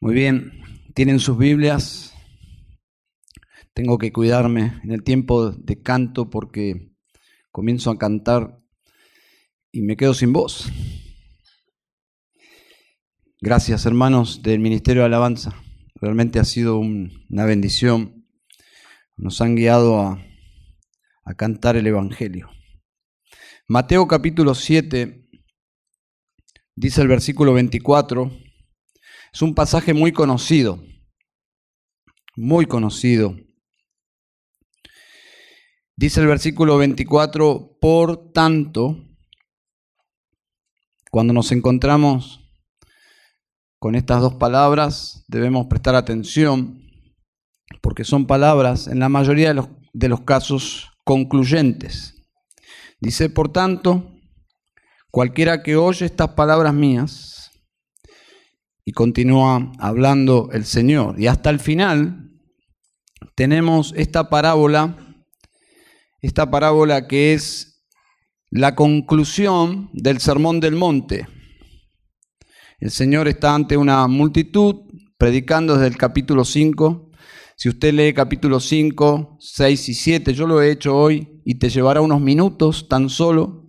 Muy bien, tienen sus Biblias. Tengo que cuidarme en el tiempo de canto porque comienzo a cantar y me quedo sin voz. Gracias hermanos del Ministerio de Alabanza. Realmente ha sido una bendición. Nos han guiado a, a cantar el Evangelio. Mateo capítulo 7 dice el versículo 24. Es un pasaje muy conocido, muy conocido. Dice el versículo 24, por tanto, cuando nos encontramos con estas dos palabras, debemos prestar atención, porque son palabras, en la mayoría de los, de los casos, concluyentes. Dice, por tanto, cualquiera que oye estas palabras mías, y continúa hablando el Señor. Y hasta el final tenemos esta parábola, esta parábola que es la conclusión del Sermón del Monte. El Señor está ante una multitud predicando desde el capítulo 5. Si usted lee capítulo 5, 6 y 7, yo lo he hecho hoy y te llevará unos minutos tan solo.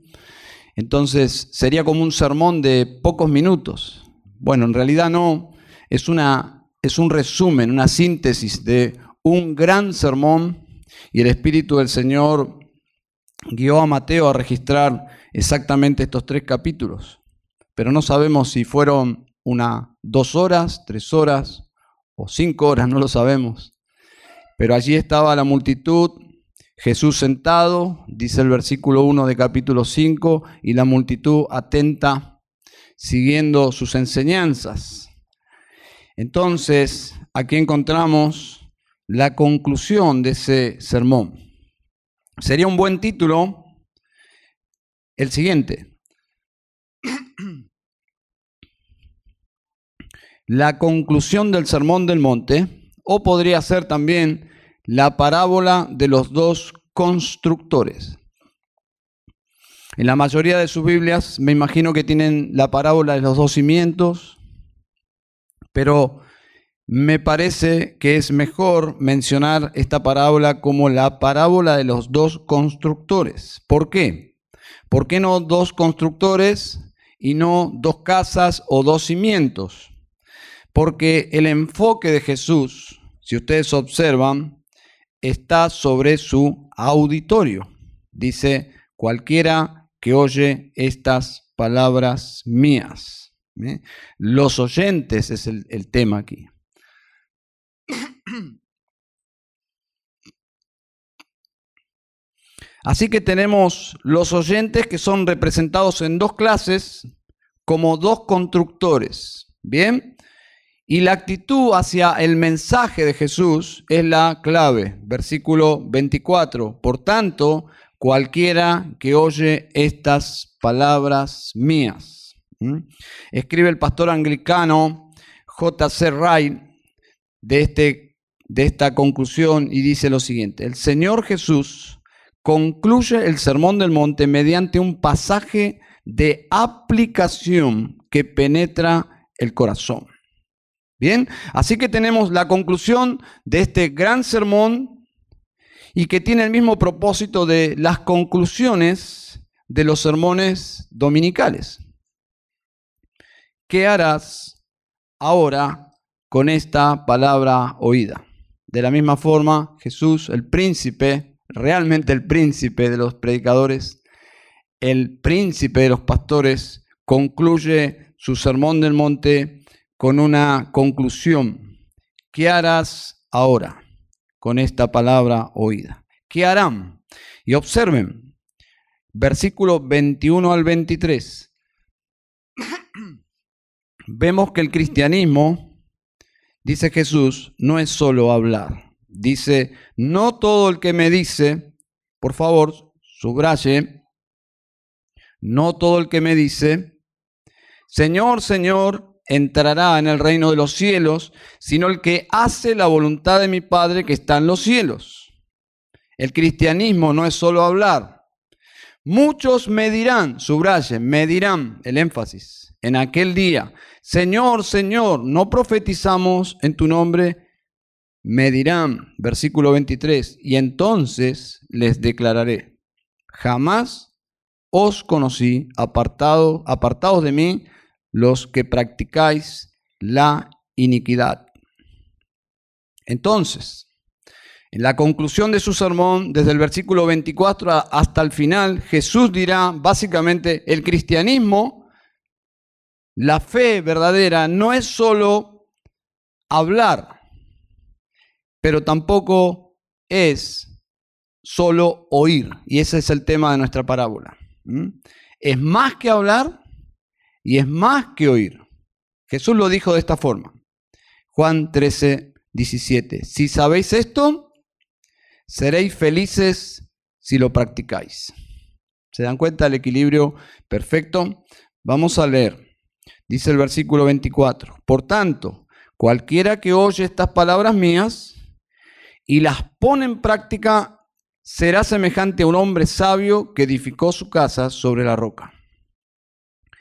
Entonces sería como un sermón de pocos minutos. Bueno, en realidad no, es, una, es un resumen, una síntesis de un gran sermón y el Espíritu del Señor guió a Mateo a registrar exactamente estos tres capítulos. Pero no sabemos si fueron una, dos horas, tres horas o cinco horas, no lo sabemos. Pero allí estaba la multitud, Jesús sentado, dice el versículo 1 de capítulo 5, y la multitud atenta siguiendo sus enseñanzas. Entonces, aquí encontramos la conclusión de ese sermón. Sería un buen título el siguiente. La conclusión del sermón del monte, o podría ser también la parábola de los dos constructores. En la mayoría de sus Biblias me imagino que tienen la parábola de los dos cimientos, pero me parece que es mejor mencionar esta parábola como la parábola de los dos constructores. ¿Por qué? ¿Por qué no dos constructores y no dos casas o dos cimientos? Porque el enfoque de Jesús, si ustedes observan, está sobre su auditorio. Dice, cualquiera que oye estas palabras mías. ¿eh? Los oyentes es el, el tema aquí. Así que tenemos los oyentes que son representados en dos clases como dos constructores. ¿Bien? Y la actitud hacia el mensaje de Jesús es la clave. Versículo 24. Por tanto, cualquiera que oye estas palabras mías. Escribe el pastor anglicano J.C. Wright de, este, de esta conclusión y dice lo siguiente, el Señor Jesús concluye el Sermón del Monte mediante un pasaje de aplicación que penetra el corazón. Bien, así que tenemos la conclusión de este gran sermón y que tiene el mismo propósito de las conclusiones de los sermones dominicales. ¿Qué harás ahora con esta palabra oída? De la misma forma, Jesús, el príncipe, realmente el príncipe de los predicadores, el príncipe de los pastores, concluye su sermón del monte con una conclusión. ¿Qué harás ahora? Con esta palabra oída. ¿Qué harán? Y observen, versículo 21 al 23. Vemos que el cristianismo, dice Jesús, no es solo hablar. Dice, no todo el que me dice, por favor, subraye, no todo el que me dice, Señor, Señor, entrará en el reino de los cielos, sino el que hace la voluntad de mi Padre que está en los cielos. El cristianismo no es solo hablar. Muchos me dirán, subrayen, me dirán, el énfasis, en aquel día, Señor, Señor, no profetizamos en tu nombre, me dirán, versículo 23, y entonces les declararé, jamás os conocí, apartado, apartados de mí, los que practicáis la iniquidad. Entonces, en la conclusión de su sermón, desde el versículo 24 hasta el final, Jesús dirá básicamente, el cristianismo, la fe verdadera, no es solo hablar, pero tampoco es solo oír. Y ese es el tema de nuestra parábola. Es más que hablar y es más que oír. Jesús lo dijo de esta forma. Juan 13, 17. Si sabéis esto, Seréis felices si lo practicáis. ¿Se dan cuenta del equilibrio perfecto? Vamos a leer. Dice el versículo 24. Por tanto, cualquiera que oye estas palabras mías y las pone en práctica, será semejante a un hombre sabio que edificó su casa sobre la roca.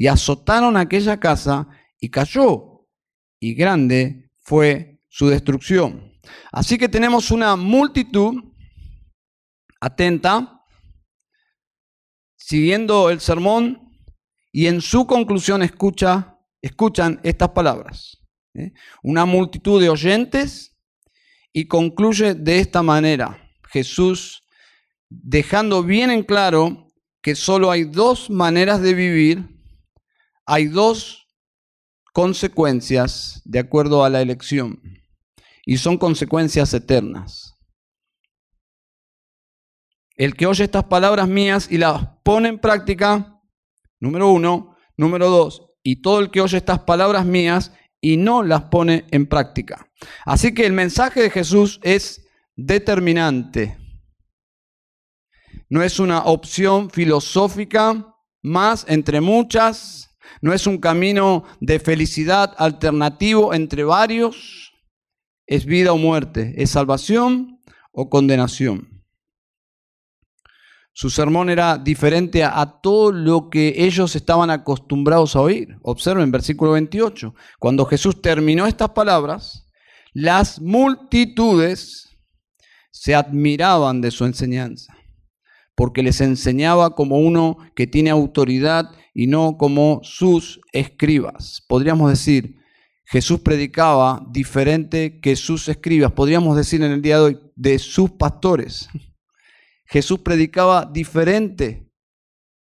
y azotaron aquella casa y cayó y grande fue su destrucción. Así que tenemos una multitud atenta, siguiendo el sermón y en su conclusión escucha, escuchan estas palabras. ¿eh? Una multitud de oyentes y concluye de esta manera. Jesús dejando bien en claro que solo hay dos maneras de vivir, hay dos consecuencias de acuerdo a la elección y son consecuencias eternas. El que oye estas palabras mías y las pone en práctica, número uno, número dos, y todo el que oye estas palabras mías y no las pone en práctica. Así que el mensaje de Jesús es determinante. No es una opción filosófica más entre muchas, no es un camino de felicidad alternativo entre varios es vida o muerte, es salvación o condenación. Su sermón era diferente a, todo lo que ellos estaban acostumbrados a oír. Observen versículo 28. Cuando Jesús terminó estas palabras, las multitudes se admiraban de su enseñanza, porque les enseñaba como uno que tiene autoridad y no como sus escribas. Podríamos decir, Jesús predicaba diferente que sus escribas, podríamos decir en el día de hoy, de sus pastores. Jesús predicaba diferente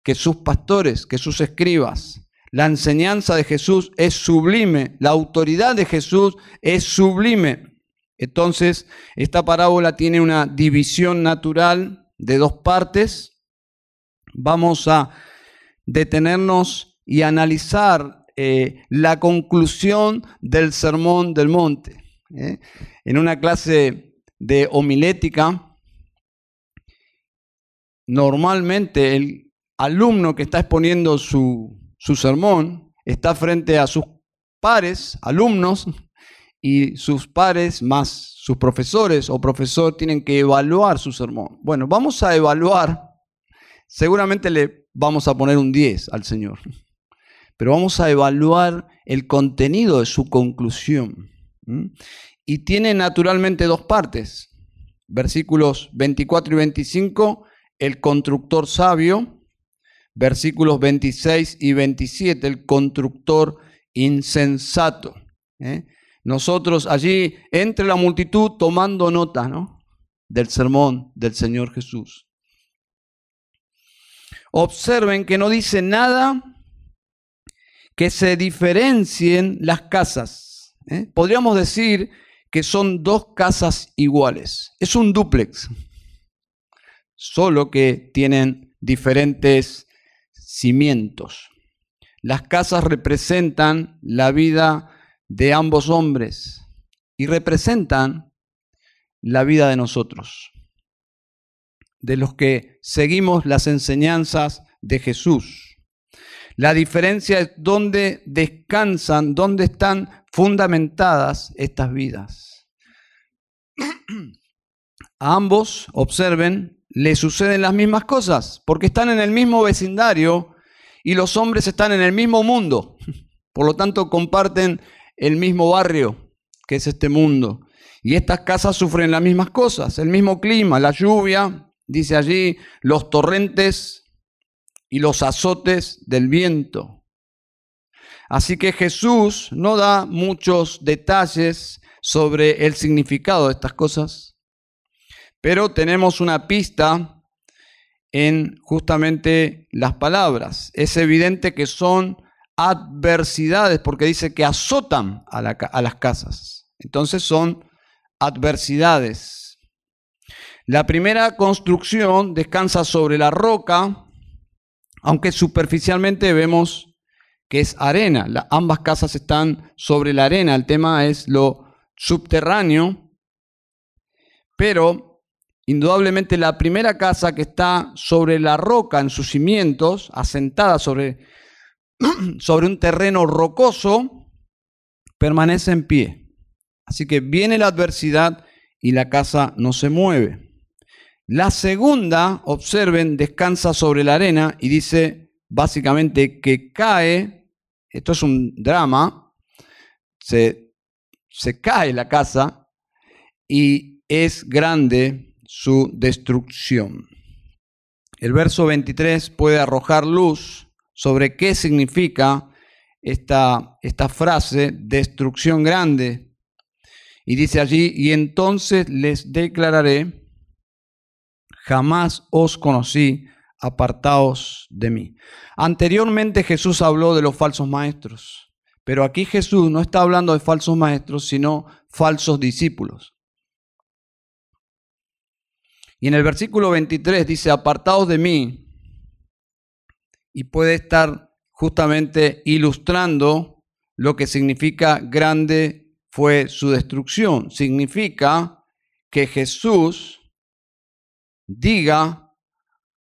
que sus pastores, que sus escribas. La enseñanza de Jesús es sublime, la autoridad de Jesús es sublime. Entonces, esta parábola tiene una división natural de dos partes. Vamos a detenernos y analizar eh, la conclusión del sermón del monte. ¿eh? En una clase de homilética, normalmente el alumno que está exponiendo su, su sermón está frente a sus pares, alumnos, y sus pares más sus profesores o profesor tienen que evaluar su sermón. Bueno, vamos a evaluar, seguramente le vamos a poner un 10 al Señor pero vamos a evaluar el contenido de su conclusión. Y tiene naturalmente dos partes. Versículos 24 y 25, el constructor sabio. Versículos 26 y 27, el constructor insensato. ¿eh? Nosotros allí, entre la multitud, tomando nota ¿no? del sermón del Señor Jesús. Observen que no dice nada que se diferencien las casas. ¿eh? Podríamos decir que son dos casas iguales. Es un dúplex, solo que tienen diferentes cimientos. las casas representan la vida de ambos hombres y representan la vida de nosotros, de los que seguimos las enseñanzas de Jesús. La diferencia es dónde descansan, dónde están fundamentadas estas vidas. A ambos, observen, le suceden las mismas cosas, porque están en el mismo vecindario y los hombres están en el mismo mundo. Por lo tanto, comparten el mismo barrio, que es este mundo. Y estas casas sufren las mismas cosas, el mismo clima, la lluvia, dice allí, los torrentes y los azotes del viento. Así que Jesús no da muchos detalles sobre el significado de estas cosas, pero tenemos una pista en justamente las palabras. Es evidente que son adversidades, porque dice que azotan a, las casas. Entonces son adversidades. La primera construcción descansa sobre la roca, aunque superficialmente vemos que es arena. ambas casas están sobre la arena. El tema es lo subterráneo, pero indudablemente la primera casa que está sobre la roca en sus cimientos, asentada sobre sobre un terreno rocoso, permanece en pie. Así que viene la adversidad y la casa no se mueve. La segunda, observen, descansa sobre la arena y dice básicamente que cae, esto es un drama, se, se cae la casa y es grande su destrucción. El verso 23 puede arrojar luz sobre qué significa esta, esta frase, destrucción grande. Y dice allí, y entonces les declararé, jamás os conocí, apartaos de mí. Anteriormente Jesús habló de los falsos maestros, pero aquí Jesús no está hablando de falsos maestros, sino falsos discípulos. Y en el versículo 23 dice, apartaos de mí, y puede estar justamente ilustrando lo que significa grande fue su destrucción. Significa que Jesús diga,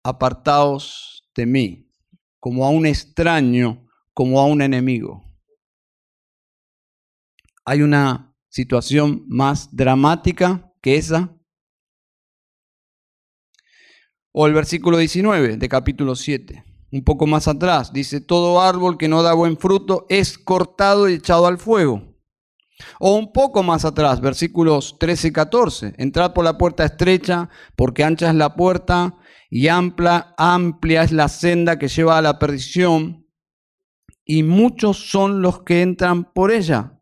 apartaos de mí, como a un extraño, como a un enemigo. Hay una situación más dramática que esa. O el versículo 19 de capítulo 7 un poco más atrás, dice, todo árbol que no da buen fruto es cortado y echado al fuego. O un poco más atrás, versículos 13 y 14, entrad por la puerta estrecha, porque ancha es la puerta y amplia, amplia es la senda que lleva a la perdición, y muchos son los que entran por ella.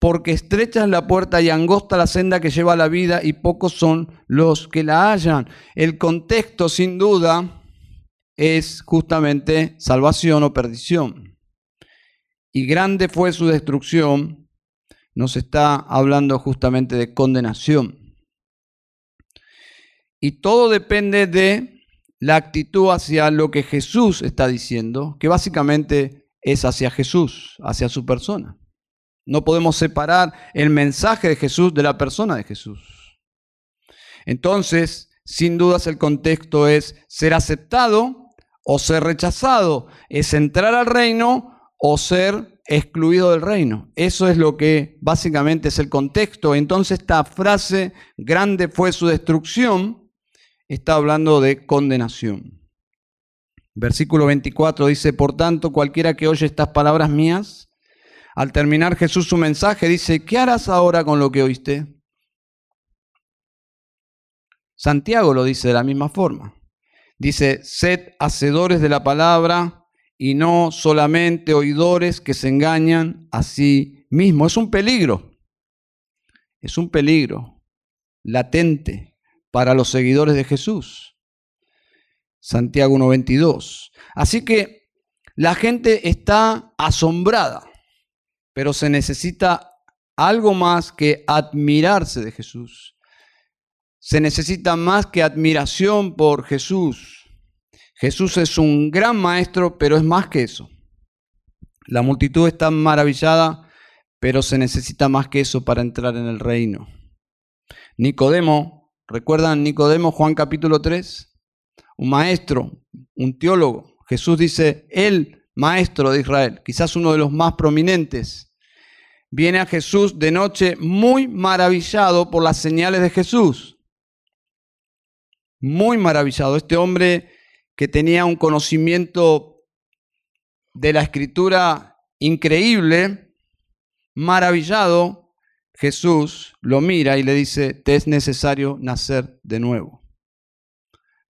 Porque estrecha es la puerta y angosta la senda que lleva a la vida, y pocos son los que la hallan. El contexto, sin duda, es justamente salvación o perdición. Y grande fue su destrucción, nos está hablando justamente de condenación. Y todo depende de la actitud hacia lo que Jesús está diciendo, que básicamente es hacia Jesús, hacia su persona. No podemos separar el mensaje de Jesús de la persona de Jesús. Entonces, sin dudas el contexto es ser aceptado o ser rechazado, es entrar al reino o ser excluido del reino. Eso es lo que básicamente es el contexto. Entonces esta frase, grande fue su destrucción, está hablando de condenación. Versículo 24 dice, por tanto, cualquiera que oye estas palabras mías, al terminar Jesús su mensaje, dice, ¿qué harás ahora con lo que oíste? Santiago lo dice de la misma forma. Dice, sed hacedores de la palabra y no solamente oidores que se engañan a sí mismos. Es un peligro, es un peligro latente para los seguidores de Jesús. Santiago 1.22. Así que la gente está asombrada, pero se necesita algo más que admirarse de Jesús. Se necesita más que admiración por Jesús. Jesús es un gran maestro, pero es más que eso. La multitud está maravillada, pero se necesita más que eso para entrar en el reino. Nicodemo, ¿recuerdan Nicodemo, Juan capítulo 3? Un maestro, un teólogo. Jesús dice, el maestro de Israel, quizás uno de los más prominentes. Viene a Jesús de noche muy maravillado por las señales de Jesús. Muy maravillado. Este hombre que tenía un conocimiento de la escritura increíble, maravillado, Jesús lo mira y le dice, te es necesario nacer de nuevo.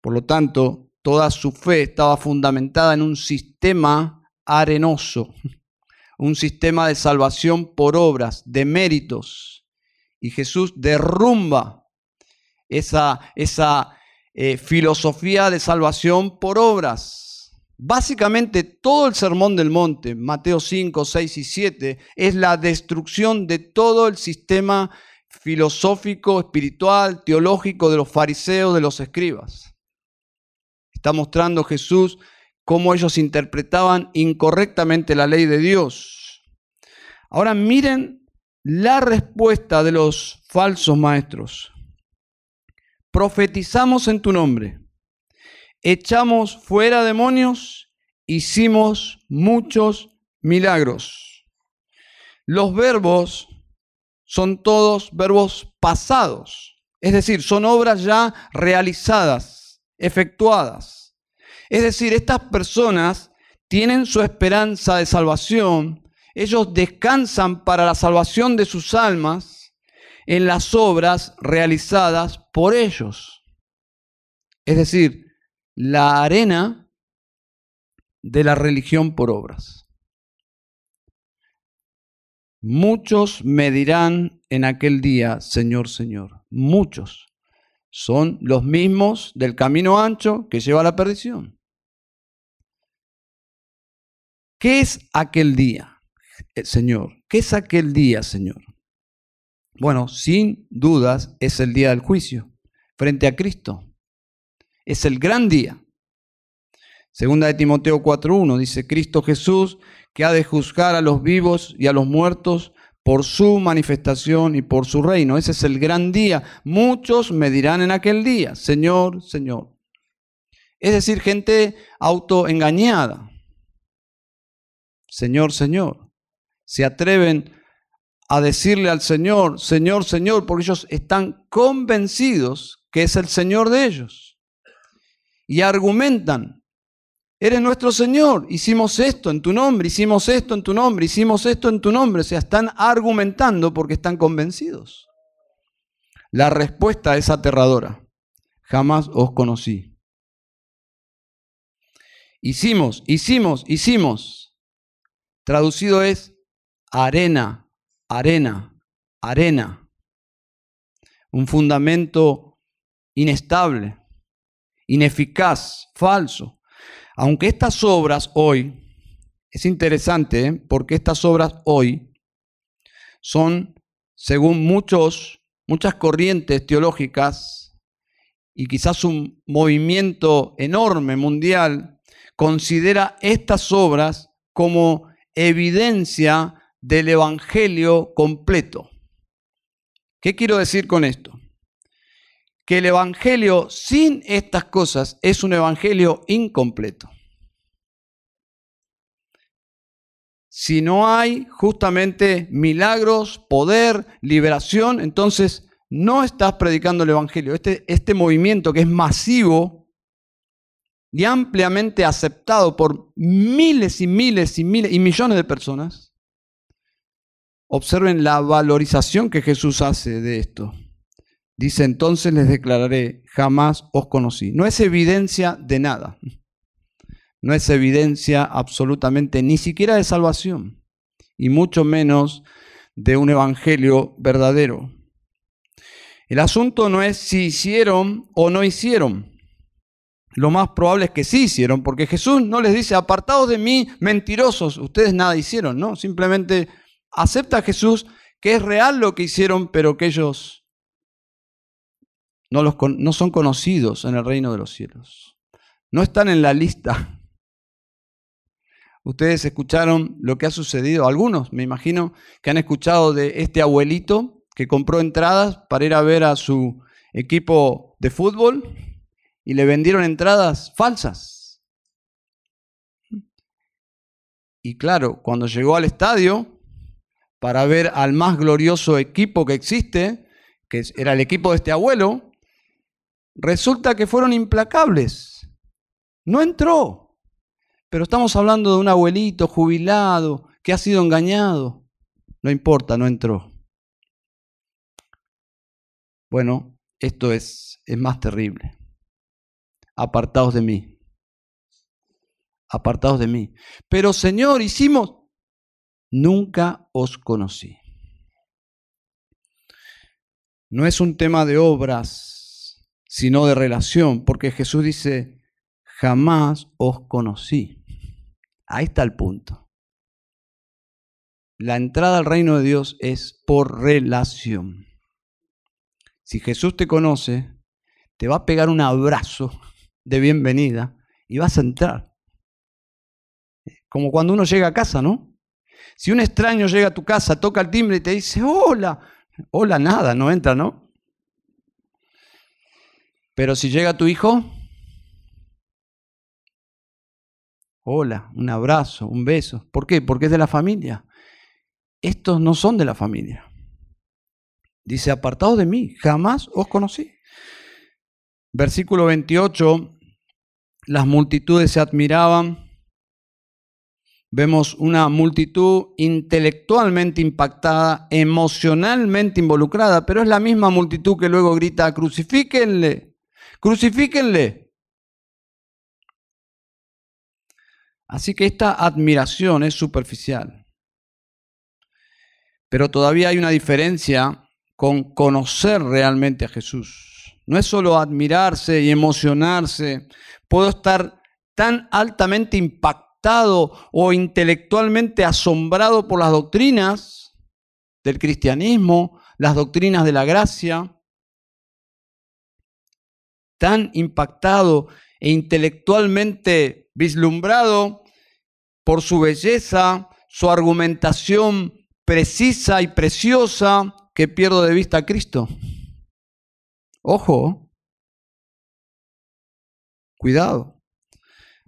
Por lo tanto, toda su fe estaba fundamentada en un sistema arenoso, un sistema de salvación por obras, de méritos. Y Jesús derrumba esa, esa eh, filosofía de salvación por obras Básicamente todo el sermón del monte, Mateo 5, 6 y 7, es la destrucción de todo el sistema filosófico, espiritual, teológico de los fariseos, de los escribas. Está mostrando Jesús cómo ellos interpretaban incorrectamente la ley de Dios. Ahora miren la respuesta de los falsos maestros. Profetizamos en tu nombre echamos fuera demonios, hicimos muchos milagros. Los verbos son todos verbos pasados, es decir, son obras ya realizadas, efectuadas. Es decir, estas personas tienen su esperanza de salvación, ellos descansan para la salvación de sus almas en las obras realizadas por ellos. Es decir, la arena de la religión por obras. Muchos me dirán en aquel día, Señor, Señor. Muchos son los mismos del camino ancho que lleva a la perdición. ¿Qué es aquel día, eh, Señor? ¿Qué es aquel día, Señor? Bueno, sin dudas es el día del juicio frente a Cristo. Es el gran día. Segunda de Timoteo 4.1 dice, Cristo Jesús, que ha de juzgar a los vivos y a los muertos por su manifestación y por su reino. Ese es el gran día. Muchos me dirán en aquel día, Señor, Señor. Es decir, gente autoengañada. Señor, Señor. Se atreven a decirle al Señor, Señor, Señor, porque ellos están convencidos que es el Señor de ellos y argumentan. Eres nuestro Señor, hicimos esto en tu nombre, hicimos esto en tu nombre, hicimos esto en tu nombre. O sea, están argumentando porque están convencidos. La respuesta es aterradora. Jamás os conocí. Hicimos, hicimos, hicimos. Traducido es arena, arena, arena. Un fundamento inestable ineficaz, falso. Aunque estas obras hoy, es interesante, ¿eh? porque estas obras hoy son, según muchos, muchas corrientes teológicas y quizás un movimiento enorme mundial, considera estas obras como evidencia del Evangelio completo. ¿Qué quiero decir con esto? que el Evangelio sin estas cosas es un Evangelio incompleto. Si no hay justamente milagros, poder, liberación, entonces no estás predicando el Evangelio. Este, este movimiento que es masivo y ampliamente aceptado por miles y miles y miles y millones de personas, observen la valorización que Jesús hace de esto. Dice, entonces les declararé, jamás os conocí. No es evidencia de nada. No es evidencia absolutamente ni siquiera de salvación, y mucho menos de un evangelio verdadero. El asunto no es si hicieron o no hicieron. Lo más probable es que sí hicieron, porque Jesús no les dice, apartados de mí, mentirosos, ustedes nada hicieron, ¿no? Simplemente acepta Jesús que es real lo que hicieron, pero que ellos no, los, no son conocidos en el reino de los cielos. no están en la lista. Ustedes escucharon lo que ha sucedido, algunos me imagino que han escuchado de este abuelito que compró entradas para ir a ver a su equipo de fútbol y le vendieron entradas falsas. Y claro, cuando llegó al estadio para ver al más glorioso equipo que existe, que era el equipo de este abuelo, resulta que fueron implacables. No entró. Pero estamos hablando de un abuelito jubilado que ha sido engañado. No importa, no entró. Bueno, esto es, es más terrible. Apartados de mí. Apartados de mí. Pero Señor, hicimos... Nunca os conocí. No es un tema de obras, sino de relación, porque Jesús dice, jamás os conocí. Ahí está el punto. La entrada al reino de Dios es por relación. Si Jesús te conoce, te va a pegar un abrazo de bienvenida y vas a entrar. Como cuando uno llega a casa, ¿no? Si un extraño llega a tu casa, toca el timbre y te dice, hola, hola, nada, no entra, ¿no? Pero si llega tu hijo, hola, un abrazo, un beso. ¿Por qué? Porque es de la familia. Estos no son de la familia. Dice, apartados de mí, jamás os conocí. Versículo 28, las multitudes se admiraban. Vemos una multitud intelectualmente impactada, emocionalmente involucrada, pero es la misma multitud que luego grita, crucifíquenle, crucifíquenle. Así que esta admiración es superficial. Pero todavía hay una diferencia con conocer realmente a Jesús. No es solo admirarse y emocionarse. Puedo estar tan altamente impactado o intelectualmente asombrado por las doctrinas del cristianismo, las doctrinas de la gracia, tan impactado e intelectualmente vislumbrado por su belleza, su argumentación precisa y preciosa, que pierdo de vista a Cristo. Ojo, cuidado.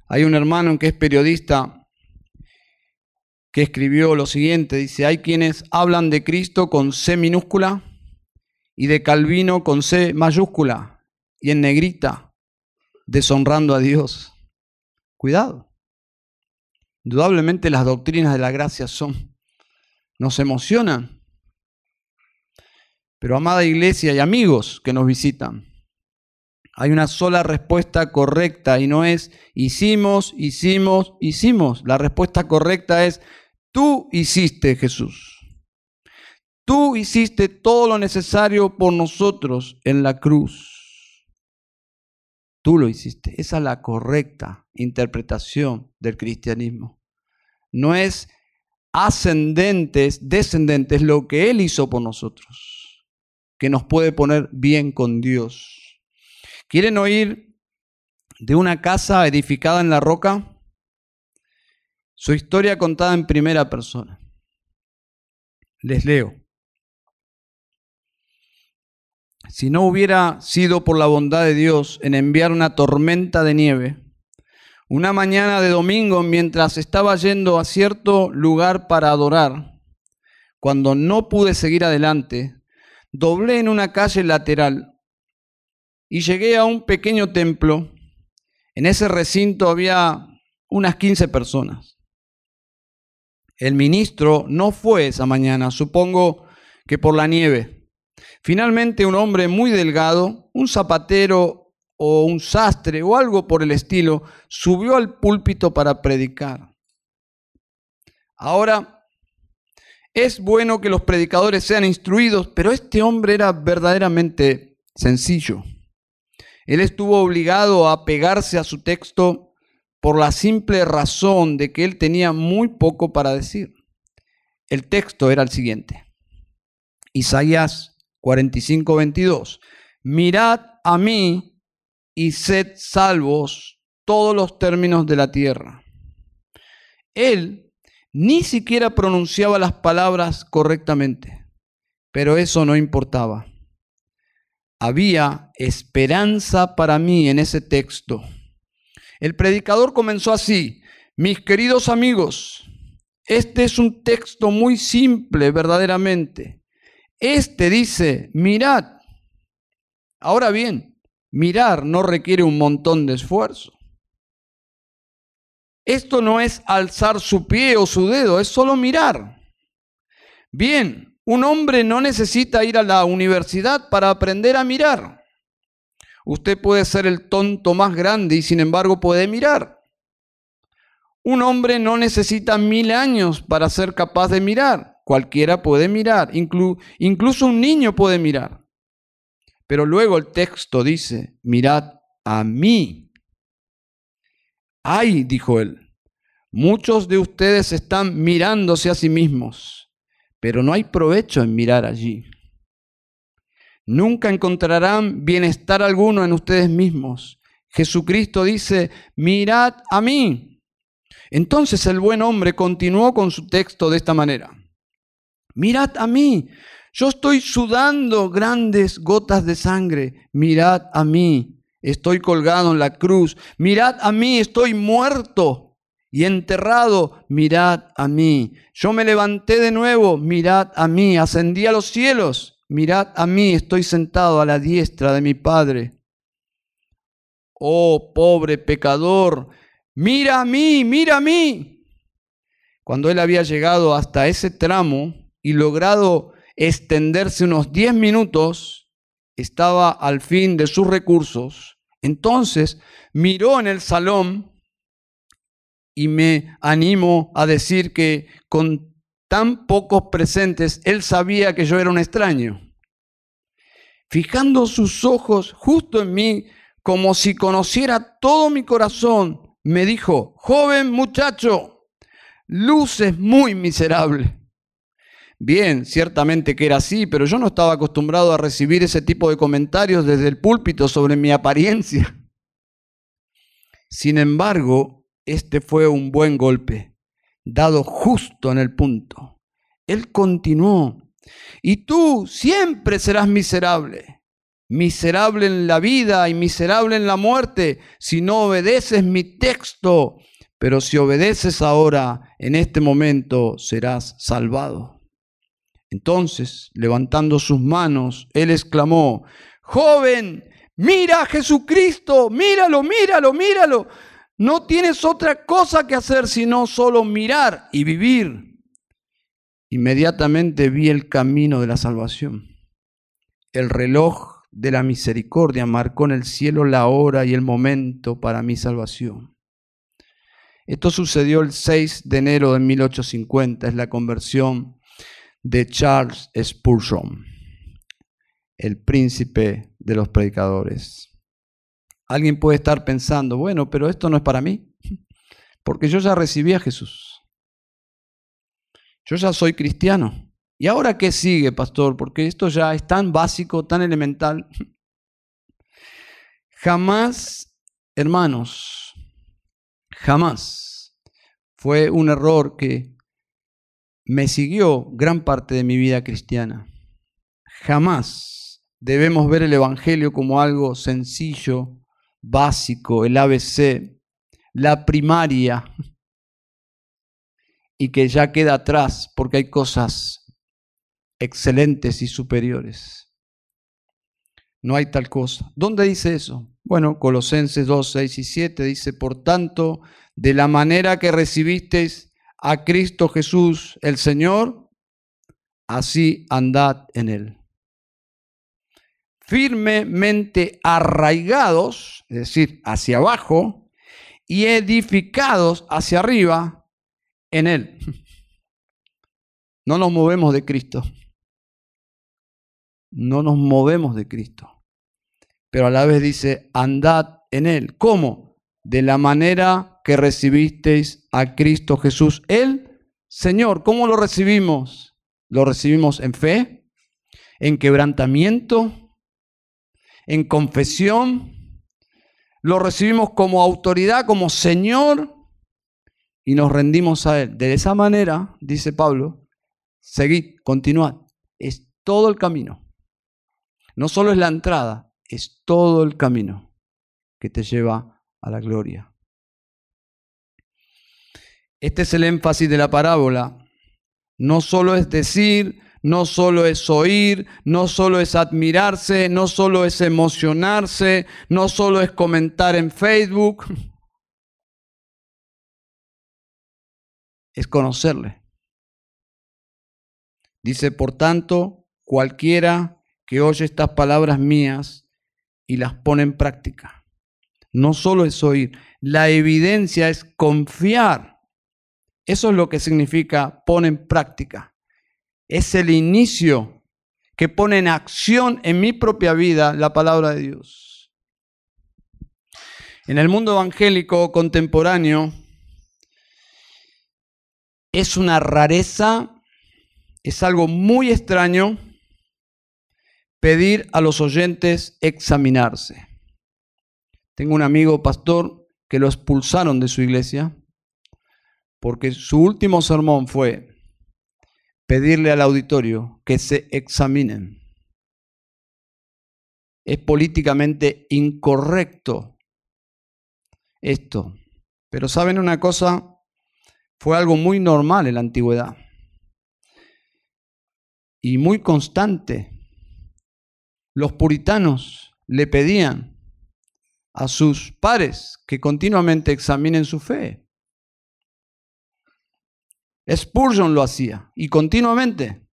Hay un hermano que es periodista que escribió lo siguiente, dice, hay quienes hablan de Cristo con C minúscula y de Calvino con C mayúscula y en negrita, deshonrando a Dios. Cuidado. Indudablemente las doctrinas de la gracia son, nos emocionan. Pero amada iglesia y amigos que nos visitan, hay una sola respuesta correcta y no es hicimos, hicimos, hicimos. La respuesta correcta es tú hiciste Jesús. Tú hiciste todo lo necesario por nosotros en la cruz. Tú lo hiciste. Esa es la correcta interpretación del cristianismo. No es ascendentes, descendentes, lo que Él hizo por nosotros, que nos puede poner bien con Dios. ¿Quieren oír de una casa edificada en la roca? Su historia contada en primera persona. Les leo. si no hubiera sido por la bondad de Dios en enviar una tormenta de nieve, una mañana de domingo mientras estaba yendo a cierto lugar para adorar, cuando no pude seguir adelante, doblé en una calle lateral y llegué a un pequeño templo. En ese recinto había unas 15 personas. El ministro no fue esa mañana, supongo que por la nieve. Finalmente un hombre muy delgado, un zapatero o un sastre o algo por el estilo, subió al púlpito para predicar. Ahora, es bueno que los predicadores sean instruidos, pero este hombre era verdaderamente sencillo. Él estuvo obligado a pegarse a su texto por la simple razón de que él tenía muy poco para decir. El texto era el siguiente. Isaías 45, 22. Mirad a mí y sed salvos todos los términos de la tierra. Él ni siquiera pronunciaba las palabras correctamente, pero eso no importaba. Había esperanza para mí en ese texto. El predicador comenzó así, mis queridos amigos, este es un texto muy simple verdaderamente. Este dice, mirad. Ahora bien, mirar no requiere un montón de esfuerzo. Esto no es alzar su pie o su dedo, es solo mirar. Bien, un hombre no necesita ir a la universidad para aprender a mirar. Usted puede ser el tonto más grande y sin embargo puede mirar. Un hombre no necesita mil años para ser capaz de mirar. Cualquiera puede mirar, incluso un niño puede mirar. Pero luego el texto dice, mirad a mí. Ay, dijo él, muchos de ustedes están mirándose a sí mismos, pero no hay provecho en mirar allí. Nunca encontrarán bienestar alguno en ustedes mismos. Jesucristo dice, mirad a mí. Entonces el buen hombre continuó con su texto de esta manera. Mirad a mí, yo estoy sudando grandes gotas de sangre, mirad a mí, estoy colgado en la cruz, mirad a mí, estoy muerto y enterrado, mirad a mí, yo me levanté de nuevo, mirad a mí, ascendí a los cielos, mirad a mí, estoy sentado a la diestra de mi Padre. Oh, pobre pecador, mira a mí, mira a mí. Cuando él había llegado hasta ese tramo, y logrado extenderse unos 10 minutos, estaba al fin de sus recursos. Entonces miró en el salón y me animo a decir que con tan pocos presentes, él sabía que yo era un extraño. Fijando sus ojos justo en mí, como si conociera todo mi corazón, me dijo, joven muchacho, luces muy miserable. Bien, ciertamente que era así, pero yo no estaba acostumbrado a recibir ese tipo de comentarios desde el púlpito sobre mi apariencia. Sin embargo, este fue un buen golpe, dado justo en el punto. Él continuó, y tú siempre serás miserable, miserable en la vida y miserable en la muerte, si no obedeces mi texto, pero si obedeces ahora, en este momento, serás salvado. Entonces, levantando sus manos, él exclamó, joven, mira a Jesucristo, míralo, míralo, míralo. No tienes otra cosa que hacer sino solo mirar y vivir. Inmediatamente vi el camino de la salvación. El reloj de la misericordia marcó en el cielo la hora y el momento para mi salvación. Esto sucedió el 6 de enero de 1850, es la conversión de Charles Spurgeon, el príncipe de los predicadores. Alguien puede estar pensando, bueno, pero esto no es para mí, porque yo ya recibí a Jesús. Yo ya soy cristiano. ¿Y ahora qué sigue, pastor? Porque esto ya es tan básico, tan elemental. Jamás, hermanos, jamás fue un error que me siguió gran parte de mi vida cristiana. Jamás debemos ver el Evangelio como algo sencillo, básico, el ABC, la primaria, y que ya queda atrás porque hay cosas excelentes y superiores. No hay tal cosa. ¿Dónde dice eso? Bueno, Colosenses 2, 6 y 7 dice, por tanto, de la manera que recibisteis a Cristo Jesús el Señor, así andad en él. Firmemente arraigados, es decir, hacia abajo, y edificados hacia arriba en él. No nos movemos de Cristo. No nos movemos de Cristo. Pero a la vez dice, andad en él. ¿Cómo? De la manera que recibisteis a Cristo Jesús, el Señor. ¿Cómo lo recibimos? ¿Lo recibimos en fe? ¿En quebrantamiento? ¿En confesión? lo recibimos como autoridad, como Señor, y nos rendimos a Él. De esa manera, dice Pablo, seguid, continuad. Es todo el camino. No solo es la entrada, es todo el camino que te lleva a la gloria. Este es el énfasis de la parábola. No solo es decir, no solo es oír, no solo es admirarse, no solo es emocionarse, no solo es comentar en Facebook, es conocerle. Dice, por tanto, cualquiera que oye estas palabras mías y las pone en práctica. No solo es oír, la evidencia es confiar. Eso es lo que significa pone en práctica es el inicio que pone en acción en mi propia vida la palabra de Dios. En el mundo evangélico contemporáneo es una rareza, es algo muy extraño pedir a los oyentes examinarse. Tengo un amigo pastor que lo expulsaron de su iglesia porque su último sermón fue, pedirle al auditorio que se examinen. Es políticamente incorrecto esto. Pero saben una cosa, fue algo muy normal en la antigüedad y muy constante. Los puritanos le pedían a sus pares que continuamente examinen su fe. Spurgeon lo hacía y continuamente.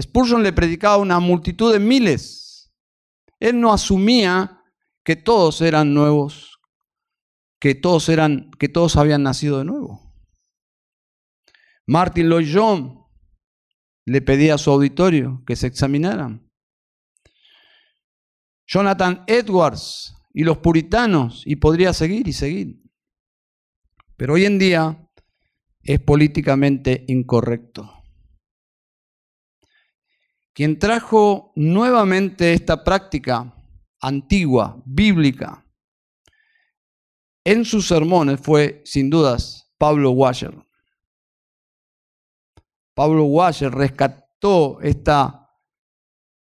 Spurgeon le predicaba a una multitud de miles. Él no asumía que todos eran nuevos, que todos eran, que todos habían nacido de nuevo. Martin Lloyd Jones le pedía a su auditorio que se examinaran. Jonathan Edwards y los puritanos, y podría seguir y seguir. Pero hoy en día es políticamente incorrecto. Quien trajo nuevamente esta práctica antigua, bíblica, en sus sermones fue, sin dudas, Pablo Washer. Pablo Washer rescató esta,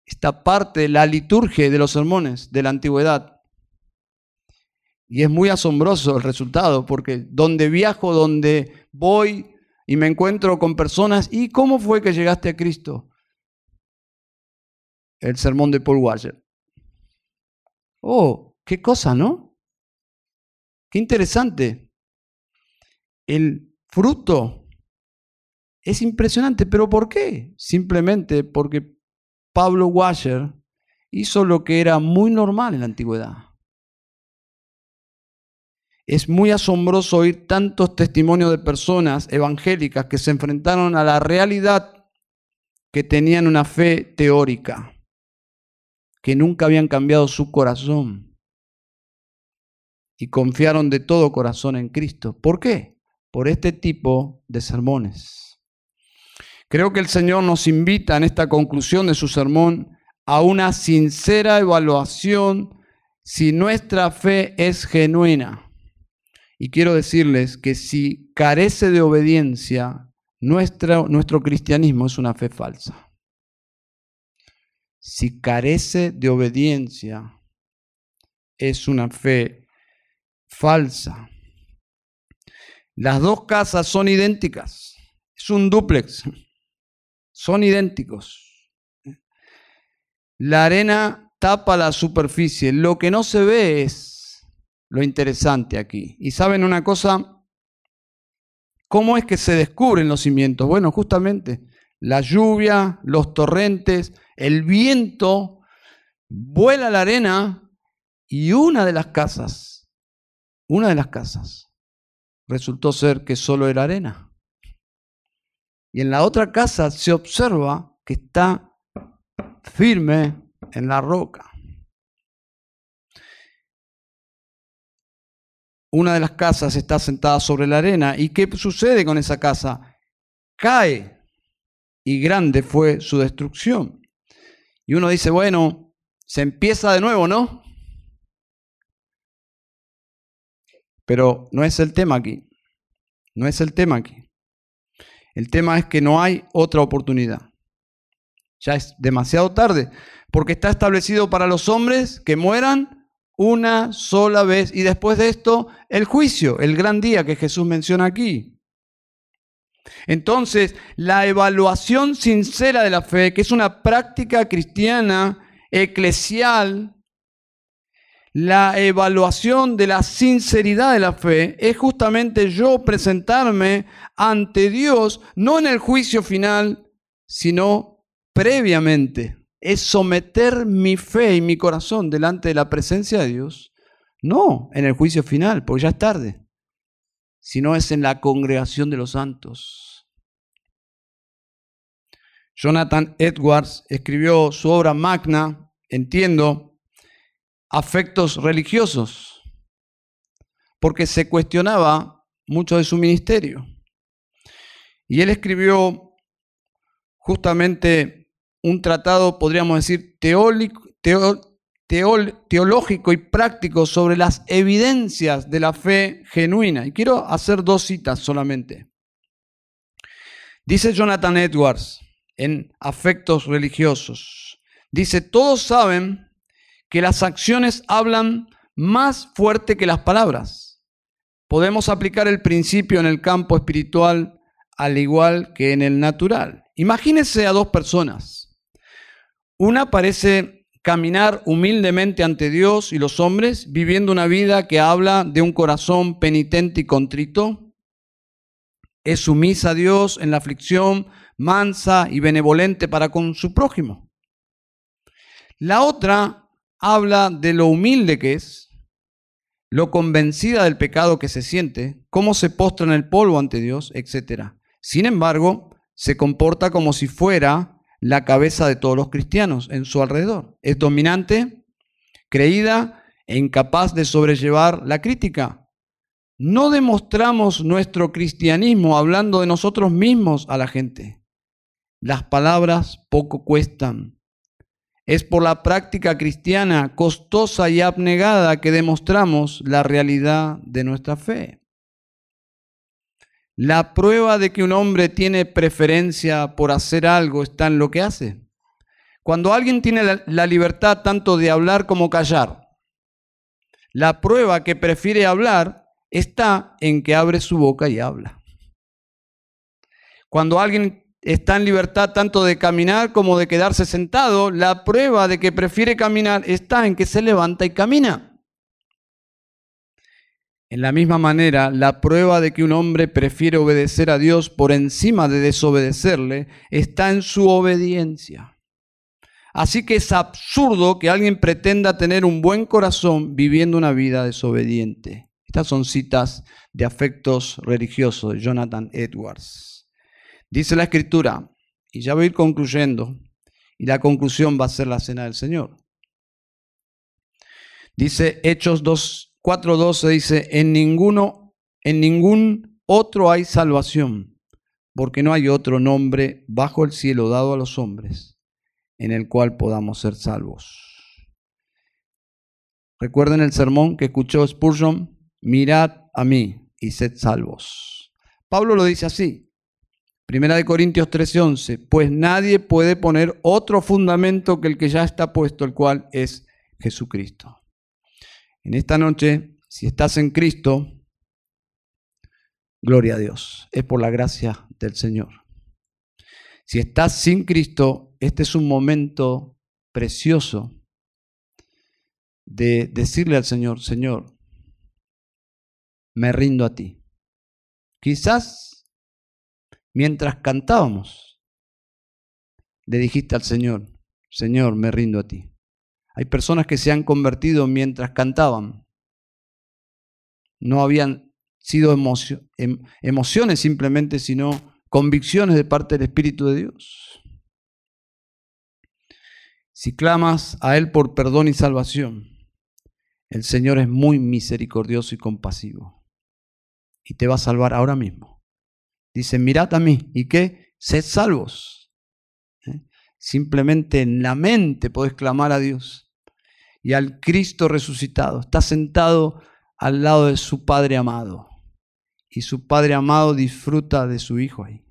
esta parte de la liturgia de los sermones de la antigüedad. Y es muy asombroso el resultado, porque donde viajo, donde voy y me encuentro con personas. ¿Y cómo fue que llegaste a Cristo? El sermón de Paul Washer. Oh, qué cosa, ¿no? Qué interesante. El fruto es impresionante, pero ¿por qué? Simplemente porque Pablo Washer hizo lo que era muy normal en la antigüedad. Es muy asombroso oír tantos testimonios de personas evangélicas que se enfrentaron a la realidad que tenían una fe teórica, que nunca habían cambiado su corazón y confiaron de todo corazón en Cristo. ¿Por qué? Por este tipo de sermones. Creo que el Señor nos invita en esta conclusión de su sermón a una sincera evaluación si nuestra fe es genuina. Y quiero decirles que si carece de obediencia, nuestro, nuestro cristianismo es una fe falsa. Si carece de obediencia, es una fe falsa. Las dos casas son idénticas. Es un dúplex. Son idénticos. La arena tapa la superficie. Lo que no se ve es lo interesante aquí. Y saben una cosa, ¿cómo es que se descubren los cimientos? Bueno, justamente la lluvia, los torrentes, el viento, vuela la arena y una de las casas, una de las casas, resultó ser que solo era arena. Y en la otra casa se observa que está firme en la roca. Una de las casas está sentada sobre la arena. ¿Y qué sucede con esa casa? Cae y grande fue su destrucción. Y uno dice, bueno, se empieza de nuevo, ¿no? Pero no es el tema aquí. No es el tema aquí. El tema es que no hay otra oportunidad. Ya es demasiado tarde, porque está establecido para los hombres que mueran una sola vez y después de esto el juicio, el gran día que Jesús menciona aquí. Entonces, la evaluación sincera de la fe, que es una práctica cristiana eclesial, la evaluación de la sinceridad de la fe es justamente yo presentarme ante Dios, no en el juicio final, sino previamente. Es someter mi fe y mi corazón delante de la presencia de Dios, no en el juicio final, porque ya es tarde, sino es en la congregación de los santos. Jonathan Edwards escribió su obra magna, entiendo, afectos religiosos, porque se cuestionaba mucho de su ministerio. Y él escribió justamente un tratado, podríamos decir, teológico y práctico sobre las evidencias de la fe genuina. Y quiero hacer dos citas solamente. Dice Jonathan Edwards en Afectos Religiosos, dice, todos saben que las acciones hablan más fuerte que las palabras. Podemos aplicar el principio en el campo espiritual al igual que en el natural. Imagínense a dos personas. Una parece caminar humildemente ante Dios y los hombres, viviendo una vida que habla de un corazón penitente y contrito. Es sumisa a Dios en la aflicción, mansa y benevolente para con su prójimo. La otra habla de lo humilde que es, lo convencida del pecado que se siente, cómo se postra en el polvo ante Dios, etc. Sin embargo, se comporta como si fuera la cabeza de todos los cristianos en su alrededor. Es dominante, creída e incapaz de sobrellevar la crítica. No demostramos nuestro cristianismo hablando de nosotros mismos a la gente. Las palabras poco cuestan, es por la práctica cristiana costosa y abnegada que demostramos la realidad de nuestra fe. La prueba de que un hombre tiene preferencia por hacer algo está en lo que hace. Cuando alguien tiene la, libertad tanto de hablar como callar, la prueba que prefiere hablar está en que abre su boca y habla. Cuando alguien está en libertad tanto de caminar como de quedarse sentado, la prueba de que prefiere caminar está en que se levanta y camina. En la misma manera, la prueba de que un hombre prefiere obedecer a Dios por encima de desobedecerle está en su obediencia. Así que es absurdo que alguien pretenda tener un buen corazón viviendo una vida desobediente. Estas son citas de afectos religiosos de Jonathan Edwards. Dice la escritura, y ya voy a ir concluyendo, y la conclusión va a ser la cena del Señor. Dice Hechos 2, 4.12, dice, en ninguno, en ningún otro hay salvación, porque no hay otro nombre bajo el cielo dado a los hombres en el cual podamos ser salvos. Recuerden el sermón que escuchó Spurgeon, mirad a mí y sed salvos. Pablo lo dice así, Primera de Corintios 13:11, pues nadie puede poner otro fundamento que el que ya está puesto, el cual es Jesucristo. En esta noche, si estás en Cristo, gloria a Dios, es por la gracia del Señor. Si estás sin Cristo, este es un momento precioso de decirle al Señor, Señor, me rindo a ti. Quizás mientras cantábamos, le dijiste al Señor, Señor, me rindo a ti. Hay personas que se han convertido mientras cantaban. No habían sido em, emociones simplemente, sino convicciones de parte del Espíritu de Dios. Si clamas a Él por perdón y salvación, el Señor es muy misericordioso y compasivo y te va a salvar ahora mismo. Dice, mirad a mí. ¿Y qué? Sed salvos. ¿Eh? Simplemente en la mente podés clamar a Dios y al Cristo resucitado. Está sentado al lado de su Padre amado. Y su Padre amado disfruta de su Hijo ahí.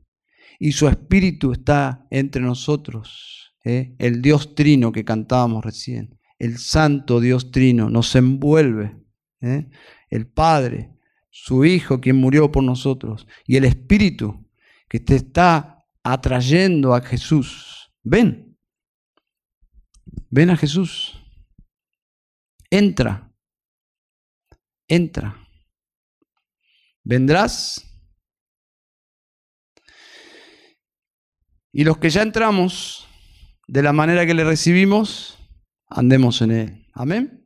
Y su Espíritu está entre nosotros. ¿eh? El Dios Trino que cantábamos recién. El Santo Dios Trino nos envuelve. ¿eh? El Padre, su Hijo, quien murió por nosotros. Y el Espíritu que te está atrayendo a Jesús. Ven. Ven a Jesús. Entra entra. ¿Vendrás? Y los que ya entramos, de la manera que le recibimos, andemos en él. Amén.